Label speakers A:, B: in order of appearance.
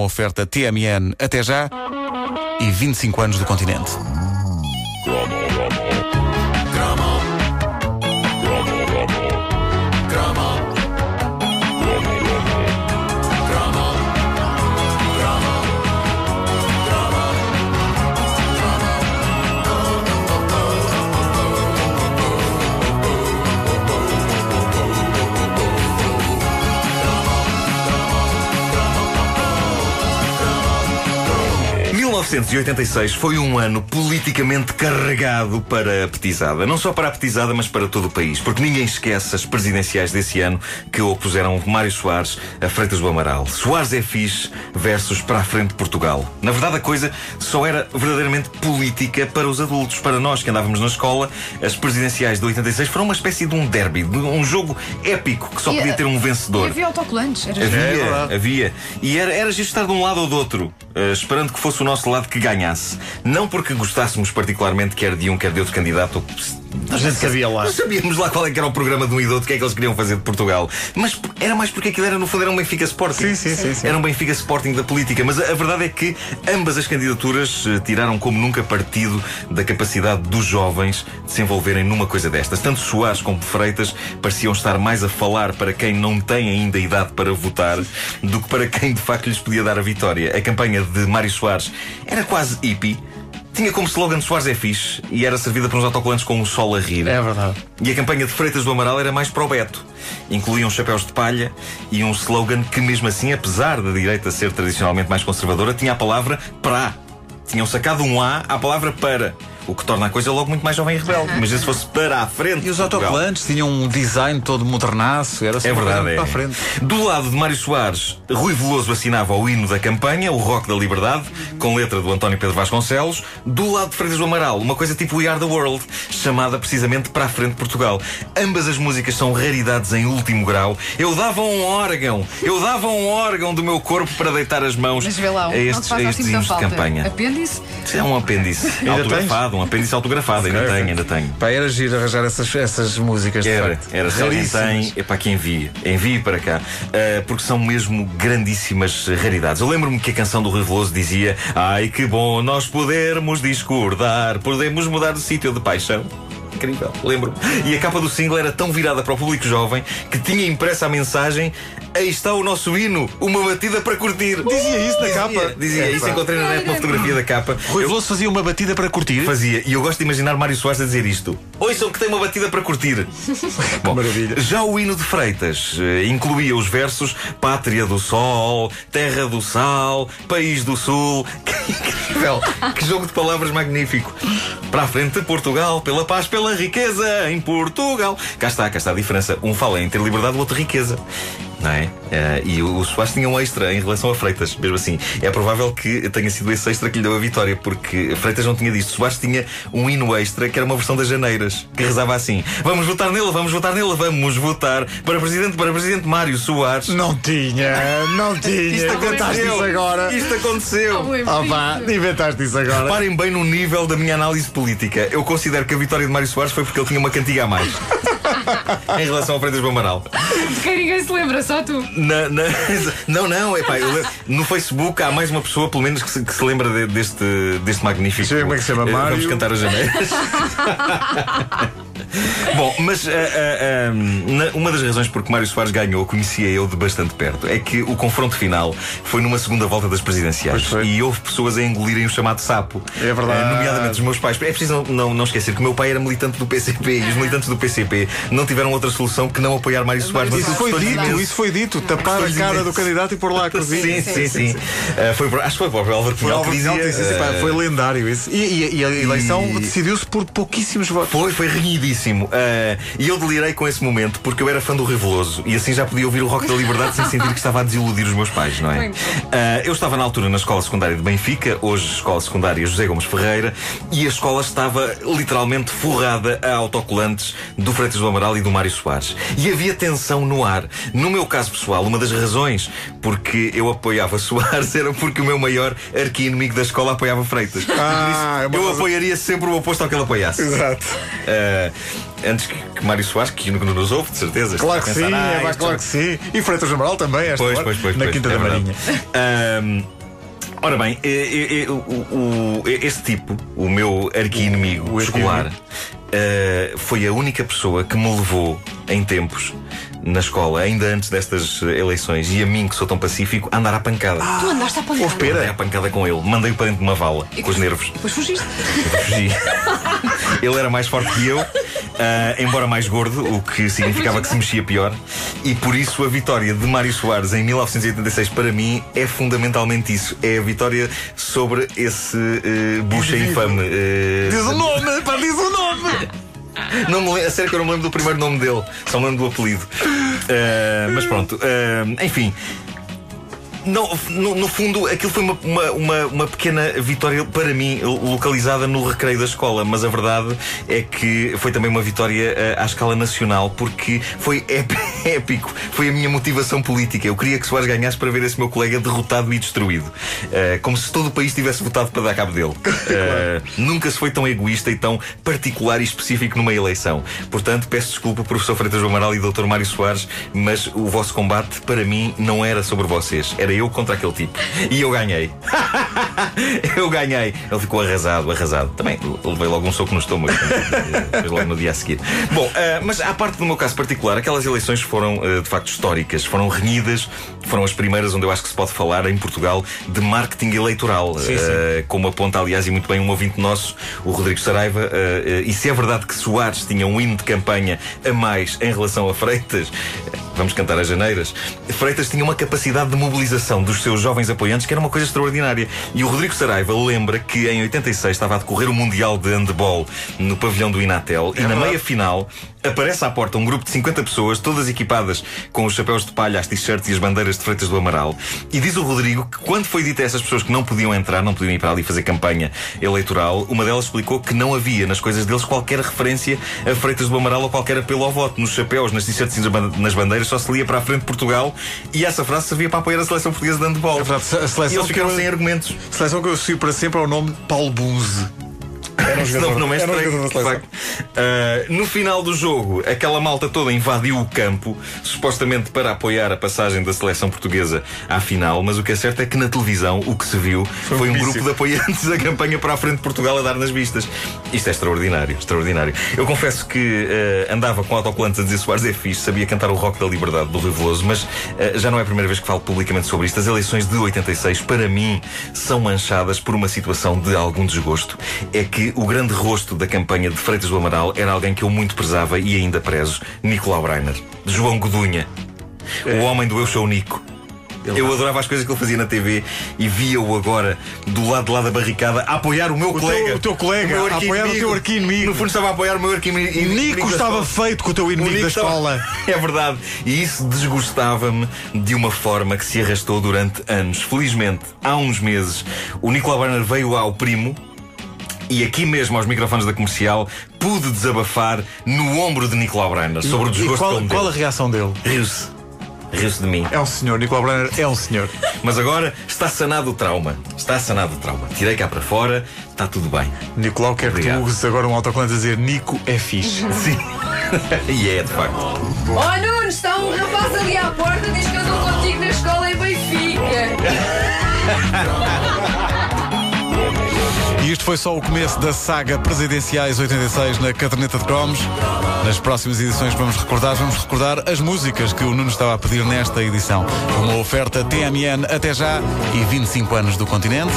A: uma oferta TMN até já e 25 anos do continente.
B: 1986 foi um ano politicamente carregado para a petizada. Não só para a petizada, mas para todo o país. Porque ninguém esquece as presidenciais desse ano que opuseram Mário Soares a Freitas do Amaral. Soares é fixe versus para a frente Portugal. Na verdade, a coisa só era verdadeiramente política para os adultos. Para nós que andávamos na escola, as presidenciais de 86 foram uma espécie de um derby, de um jogo épico que só
C: E,
B: podia ter um
C: E
B: vencedor.
C: havia autocolantes. Era
B: Havia, havia. E era, era giro estar de um lado ou do outro, eh, esperando que fosse o nosso lado que ganhasse. Não porque gostássemos particularmente quer de um, quer de outro candidato.
D: A gente sabia lá.
B: Não sabíamos lá qual é que era o programa de do outro, o que é que eles queriam fazer de Portugal. Mas era mais porque aquilo era, no fundo, era um Benfica Sporting.
D: Sim, sim, sim, sim.
B: Era um Benfica Sporting da política. Mas a, a verdade é que ambas as candidaturas eh, tiraram como nunca partido da capacidade dos jovens de se envolverem numa coisa destas. Tanto Soares como Freitas pareciam estar mais a falar para quem não tem ainda idade para votar do que para quem de facto lhes podia dar a vitória. A campanha de Mário Soares era quase hippie. Tinha como slogan Soares é fixe e era servida por uns autocolantes com o sol a rir.
D: É verdade.
B: E a campanha de Freitas do Amaral era mais pro Beto. Incluíam chapéus de palha e um slogan que, mesmo assim, apesar da direita ser tradicionalmente mais conservadora, tinha a palavra para. Tinham sacado um A à palavra para. O que torna a coisa logo muito mais jovem e rebelde. Mas se fosse para a frente.
A: E os autocolantes tinham um design todo modernaço, era
B: é verdade, é.
A: para a frente.
B: Do lado de Mário Soares, Rui Veloso assinava o hino da campanha, o Rock da Liberdade, com letra do António Pedro Vasconcelos. Do lado de Freitas do Amaral, uma coisa tipo We Are the World, chamada precisamente Para a Frente Portugal. Ambas as músicas são raridades em último grau. Eu dava um órgão, eu dava um órgão do meu corpo para deitar as mãos
C: Mas vê lá,
B: a estes,
C: faz
B: a estes
C: muita
B: hinos de
C: falta.
B: campanha.
C: Apêndice?
B: É um apêndice autografado, um apêndice autografado, ainda tenho, ainda tenho.
A: Pá, era giro arranjar essas, essas músicas de
B: Era,
A: facto.
B: era se alguém tem, é para que envie, envie para cá, Ah, porque são mesmo grandíssimas raridades. Eu lembro-me que a canção do Rui Veloso dizia: Ai que bom nós podermos discordar, podemos mudar de sítio de paixão. Incrível, lembro-me. E a capa do single era tão virada para o público jovem que tinha impressa a mensagem: Aí está o nosso hino, uma batida para curtir.
D: Dizia isso na capa?
B: Dizia,
D: É,
B: isso
D: pá.
B: encontrei na net uma fotografia da capa.
A: Rui Veloso fazia uma batida para curtir.
B: Fazia. E eu gosto de imaginar Mário Soares a dizer isto. Ouçam que tem uma batida para curtir. Bom,
D: maravilha.
B: Já o hino de Freitas eh, incluía os versos Pátria do Sol, Terra do Sal, País do Sul. Que incrível! que jogo de palavras magnífico. Para a frente, Portugal, pela paz, pela riqueza em Portugal. Cá está, cá está a diferença. Um fala em ter liberdade, o outro riqueza. Não é? Eh, e o, Soares tinha um extra em relação a Freitas, mesmo assim. É provável que tenha sido esse extra que lhe deu a vitória, porque Freitas não tinha disto. Soares tinha um hino extra que era uma versão das Janeiras, que rezava assim: Vamos votar nele, vamos votar nele, vamos votar para presidente, para presidente Mário Soares.
D: Não tinha, não tinha. Inventaste isso agora.
B: Isto aconteceu.
D: Ah, pá, inventaste isso agora.
B: Parem bem no nível da minha análise política. Eu considero que a vitória de Mário Soares foi porque ele tinha uma cantiga a mais. em relação ao Freitas do Amaral.
C: De quem ninguém se lembra, só tu.
B: Na- na- não, não, eu lembro- no Facebook há mais uma pessoa, pelo menos, que se, que se lembra de- deste, deste magnífico.
D: Ver como é que se chama,
B: Eh, Vamos
D: Mário.
B: cantar as janeiras. Bom, mas ah, ah, na- uma das razões por que Mário Soares ganhou, conhecia eu de bastante perto, é que o confronto final foi numa segunda volta das presidenciais.
D: Foi.
B: E houve pessoas a engolirem o chamado sapo.
D: É verdade.
B: Ah, nomeadamente os meus pais. É preciso não, não, não esquecer que o meu pai era militante do PCP e os militantes do PCP não tiveram outra solução que não apoiar Mário Soares. Mas
D: Isso foi dito,
B: imenso.
D: isso foi dito. Tapar a cara do candidato e pôr lá a cozinha.
B: Sim, sim, sim. Ah, foi, por- acho que foi para o Álvaro
D: Foi,
B: Cunhal que dizia.
D: Sim, sim, pá, foi lendário isso. E, e- e a eleição
B: e-
D: decidiu-se por pouquíssimos votos.
B: Foi, foi renhidíssimo. Ah, e eu delirei com esse momento porque eu era fã do Reveloso e assim já podia ouvir o Rock da Liberdade sem sentir que estava a desiludir os meus pais, não é? Ah, eu estava na altura na escola secundária de Benfica, hoje escola secundária José Gomes Ferreira, e a escola estava literalmente forrada a autocolantes do Freitas do Amaral e do Mário Soares. E havia tensão no ar. No meu caso pessoal, uma das razões porque eu apoiava Soares era porque o meu maior arqui-inimigo da escola apoiava Freitas.
D: Ah,
B: isso,
D: é
B: eu
D: razão-
B: apoiaria sempre o oposto ao que ele apoiasse.
D: Exato.
B: Uh, antes que, que Mário Soares, que nunca nos ouve, de certeza.
D: Claro que
B: pensar,
D: sim,
B: "Ah,
D: é
B: isto
D: claro que sim. E Freitas Amaral também, esta
B: Pois,
D: hora,
B: pois, pois,
D: na
B: pois,
D: Quinta
B: é
D: da. Marinha.
B: Ahm, ora bem, eh, eh, eh, este tipo, o meu arqui-inimigo escolar, eh, foi a única pessoa que me levou em tempos na escola, ainda antes destas eh, eleições, e a mim, que sou tão pacífico, a andar à pancada.
C: Tu andaste a pancada.
D: Houve pera?
B: Andei à pancada com ele, mandei-o para dentro de uma vala, com os nervos.
C: Depois fugiste.
B: Eu fugi. Ele era mais forte que eu, ah, embora mais gordo, o que significava que se mexia pior. E por isso a vitória de Mário Soares em 1986 para mim é fundamentalmente isso. É a vitória sobre esse uh, bucha infame. eh,
D: Diz o nome, pá, diz o nome!
B: não me a sério que eu não me lembro do primeiro nome dele, só me lembro do apelido. Ah, mas pronto, enfim. Não, no, no fundo, aquilo foi uma, uma, uma, uma pequena vitória para mim, localizada no recreio da escola, mas a verdade é que foi também uma vitória eh, à escala nacional, porque foi ép- épico, foi a minha motivação política. Eu queria que Soares ganhasse para ver esse meu colega derrotado e destruído, Eh, como se todo o país tivesse votado para dar cabo dele. Eh, nunca se foi tão egoísta e tão particular e específico numa eleição. Portanto, peço desculpa, professor Freitas do Amaral e Dr. Mário Soares, mas o vosso combate para mim não era sobre vocês, era eu contra aquele tipo. E eu ganhei. eu ganhei. Ele ficou arrasado, arrasado. Também levei logo um soco no estômago. Depois logo no dia a seguir. Bom, ah, mas à parte do meu caso particular, aquelas eleições foram ah, de facto históricas, foram renhidas, foram as primeiras onde eu acho que se pode falar em Portugal de marketing eleitoral. Ah, como aponta, aliás, e muito bem um ouvinte nosso, o Rodrigo Saraiva. e se é verdade que Soares tinha um hino de campanha a mais em relação a Freitas, vamos cantar as janeiras, Freitas tinha uma capacidade de mobilização dos seus jovens apoiantes que era uma coisa extraordinária. E o Rodrigo Saraiva lembra que em 86 estava a decorrer o Mundial de Handball no pavilhão do Inatel. E na meia final aparece à porta um grupo de 50 pessoas, todas equipadas com os chapéus de palha, as t-shirts e as bandeiras de Freitas do Amaral. E diz o Rodrigo que quando foi dito a essas pessoas que não podiam entrar, não podiam ir para ali fazer campanha eleitoral, uma delas explicou que não havia nas coisas deles qualquer referência a Freitas do Amaral ou qualquer apelo ao voto. Nos chapéus, nas t-shirts e nas ban- nas bandeiras só se lia para a frente de Portugal e essa frase servia para apoiar a seleção portuguesa de handball.
D: É verdade, a
B: E
D: seleção
B: eles ficaram
D: eu-
B: sem argumentos.
D: Seleção que eu associo para sempre ao nome de Paulo Bunze. Era um
B: Não, não é estranho,
D: jogador.
B: Ah, no final do jogo, aquela malta toda invadiu o campo, supostamente para apoiar a passagem da seleção portuguesa à final, mas o que é certo é que na televisão o que se viu foi,
D: um
B: um grupo de apoiantes da campanha para a frente de Portugal a dar nas vistas. Isto é extraordinário, extraordinário. Eu confesso que ah, andava com autocolantes a dizer Soares é fixe, sabia cantar o rock da liberdade do Rui Veloso, mas ah, já não é a primeira vez que falo publicamente sobre isto. As eleições de 86, para mim, são manchadas por uma situação de algum desgosto. É que o grande rosto da campanha de Freitas do Amaral era alguém que eu muito prezava e ainda prezo, Nicolau Breiner. João Godunha. O homem do Eu Sou o Nico. Eu adorava as coisas que ele fazia na TV e via-o agora do lado de lá da barricada a apoiar o meu
D: teu-
B: colega.
D: o teu colega,
B: meu
D: a apoiar o teu arqui-inimigo.
B: No fundo estava a apoiar o meu arqui-inimigo.
D: Nico estava feito com o teu
B: O
D: inimigo
B: Nico
D: da
B: estava-
D: escola.
B: É verdade. E isso desgostava-me de uma forma que se arrastou durante anos. Felizmente, há uns meses, o Nicolau Berner veio ao primo. E aqui mesmo aos microfones da comercial pude desabafar no ombro de Nicolau Brenner sobre o
D: E
B: desgosto que
D: qual,
B: ele
D: qual a reação dele?
B: Riu-se. Riu-se de mim.
D: É um senhor, Nicolau Brenner é um senhor.
B: Mas agora está sanado o trauma. Está sanado o trauma. Tirei cá para fora, está tudo bem.
D: Nicolau quer que tu uses agora um autocolante a dizer Nico é fixe.
B: Sim. e é, de facto.
C: Oh Nuno, está um rapaz ali à porta, diz que eu estou contigo na escola em Benfica.
A: E isto foi só o começo da saga Presidenciais 86 na caderneta de cromos. Nas próximas edições vamos recordar, vamos recordar as músicas que o Nuno estava a pedir nesta edição. Uma oferta TMN até já e 25 anos do continente.